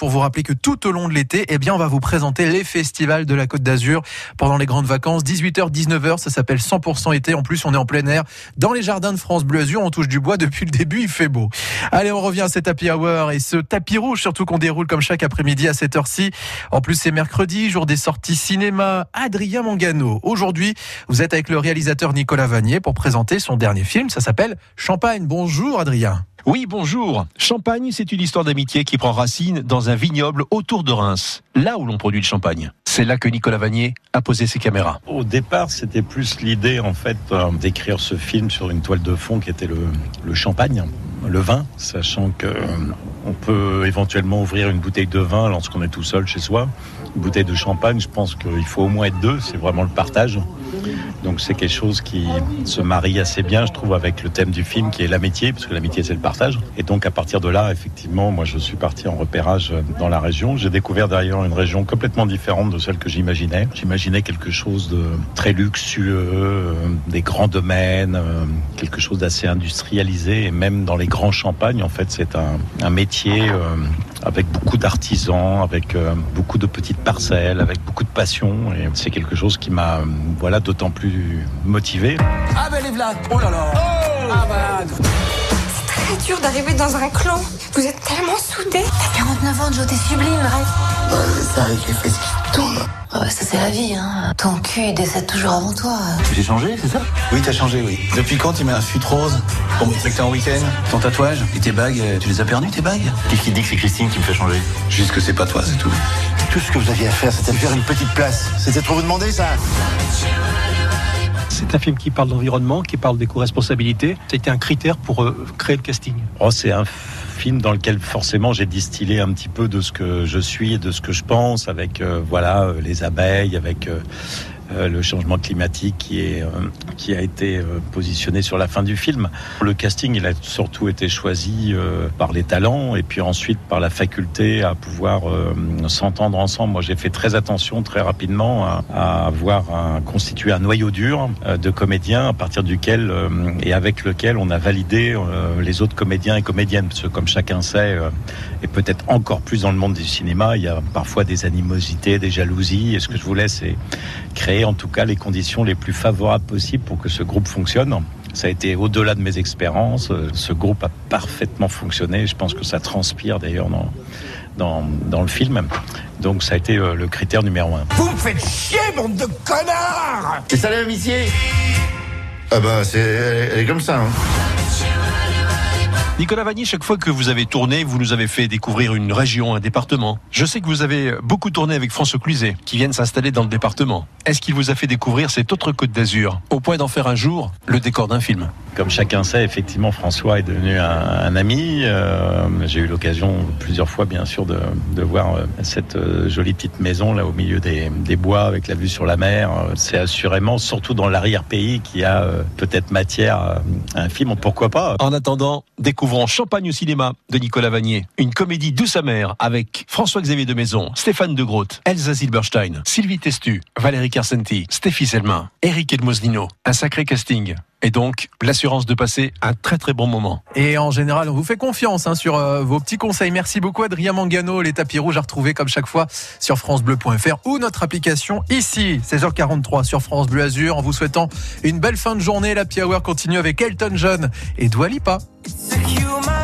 pour vous rappeler que tout au long de l'été, eh bien, on va vous présenter les festivals de la Côte d'Azur pendant les grandes vacances, 18h, 19h. Ça s'appelle 100% été. En plus, on est en plein air dans les jardins de France Bleu Azur. On touche du bois depuis le début. Il fait beau. Allez, on revient à cet happy hour et ce tapis rouge, surtout qu'on déroule comme chaque après-midi à cette heure-ci. En plus, c'est mercredi, jour des sorties cinéma. Adrien Mangano. Aujourd'hui, vous êtes avec le réalisateur Nicolas Vanier pour présenter son dernier film. Ça s'appelle Champagne. Bonjour, Adrien. Oui, bonjour. Champagne, c'est une histoire d'amitié qui prend racine dans un vignoble autour de Reims, là où l'on produit le champagne. C'est là que Nicolas Vanier a posé ses caméras. Au départ, c'était plus l'idée en fait euh, d'écrire ce film sur une toile de fond qui était le, le champagne, le vin, sachant que euh, on peut éventuellement ouvrir une bouteille de vin lorsqu'on est tout seul chez soi. Une bouteille de champagne, je pense qu'il faut au moins être deux, c'est vraiment le partage. Donc c'est quelque chose qui se marie assez bien, je trouve, avec le thème du film qui est l'amitié, parce que l'amitié c'est le partage. Et donc à partir de là, effectivement, moi je suis parti en repérage dans la région. J'ai découvert d'ailleurs une région complètement différente de celle que j'imaginais. J'imaginais quelque chose de très luxueux, euh, des grands domaines, euh, quelque chose d'assez industrialisé. Et même dans les grands champagnes, en fait, c'est un, un métier euh, avec beaucoup d'artisans, avec beaucoup de petites parcelles, avec beaucoup de passion. Et c'est quelque chose qui m'a, voilà, d'autant plus motivé. Ah ben les Vlad Oh là là oh Ah ben C'est très dur d'arriver dans un clan. Vous êtes tellement soudés. T'as 49 ans, Joe, t'es sublime, reste. Ouais, c'est ça, avec les fesses qui Ah bah ça c'est la vie, hein. Ton cul il décède toujours avant toi. J'ai changé, c'est ça? Oui, t'as changé, oui. Depuis quand tu mets un fuite rose pour me que t'es en week-end? Ton tatouage et tes bagues, tu les as perdus, tes bagues? Qu'est-ce qui dit que c'est Christine qui me fait changer? Juste que c'est pas toi, c'est tout. Tout ce que vous aviez à faire, c'était de faire une petite place. C'était trop vous demander, ça C'est un film qui parle d'environnement, qui parle d'éco-responsabilité. C'était un critère pour euh, créer le casting. Oh, c'est un film dans lequel forcément j'ai distillé un petit peu de ce que je suis et de ce que je pense avec euh, voilà euh, les abeilles, avec le changement climatique qui est euh, qui a été euh, positionné sur la fin du film. Le casting, il a surtout été choisi euh, par les talents et puis ensuite par la faculté à pouvoir euh, s'entendre ensemble. Moi, j'ai fait très attention très rapidement à, avoir un, constitué un noyau dur euh, de comédiens à partir duquel euh, et avec lequel on a validé euh, les autres comédiens et comédiennes parce que comme chacun sait euh, et peut-être encore plus dans le monde du cinéma, il y a parfois des animosités, des jalousies et ce que je voulais c'est créer en tout cas les conditions les plus favorables possibles pour que ce groupe fonctionne. Ça a été au-delà de mes expériences. Euh, Ce groupe a parfaitement fonctionné. Je pense que ça transpire d'ailleurs dans, dans, dans le film. Donc ça a été euh, le critère numéro un. Vous me faites chier, bande de connards C'est ça l'amitié Ah bah c'est elle est comme ça. Hein. Nicolas Vanier, chaque fois que vous avez tourné, vous nous avez fait découvrir une région, un département. Je sais que vous avez beaucoup tourné avec François Cluzet, qui vient de s'installer dans le département. Est-ce qu'il vous a fait découvrir cette autre côte d'Azur, au point d'en faire un jour le décor d'un film? Comme chacun sait, effectivement, François est devenu un, ami. Euh, J'ai eu l'occasion plusieurs fois, bien sûr, de, voir euh, cette euh, jolie petite maison là au milieu des, bois avec la vue sur la mer. C'est assurément, surtout dans l'arrière-pays, qui a peut-être matière à un film. Pourquoi pas En attendant, découvrons Champagne au cinéma de Nicolas Vanier, une comédie douce amère avec François-Xavier de Maison, Stéphane de Groot, Elsa Silberstein, Sylvie Testu, Valérie Carcenti, Stéphie Selma, Eric Edmosnino. Un sacré casting. Et donc, l'assurance de passer un très très bon moment. Et en général, on vous fait confiance hein, sur euh, vos petits conseils. Merci beaucoup, Adrien Mangano. Les tapis rouges à retrouver comme chaque fois sur FranceBleu.fr ou notre application ici, 16h43 sur France Bleu Azur. En vous souhaitant une belle fin de journée. La Hour continue avec Elton John et Dua Lipa. It's a human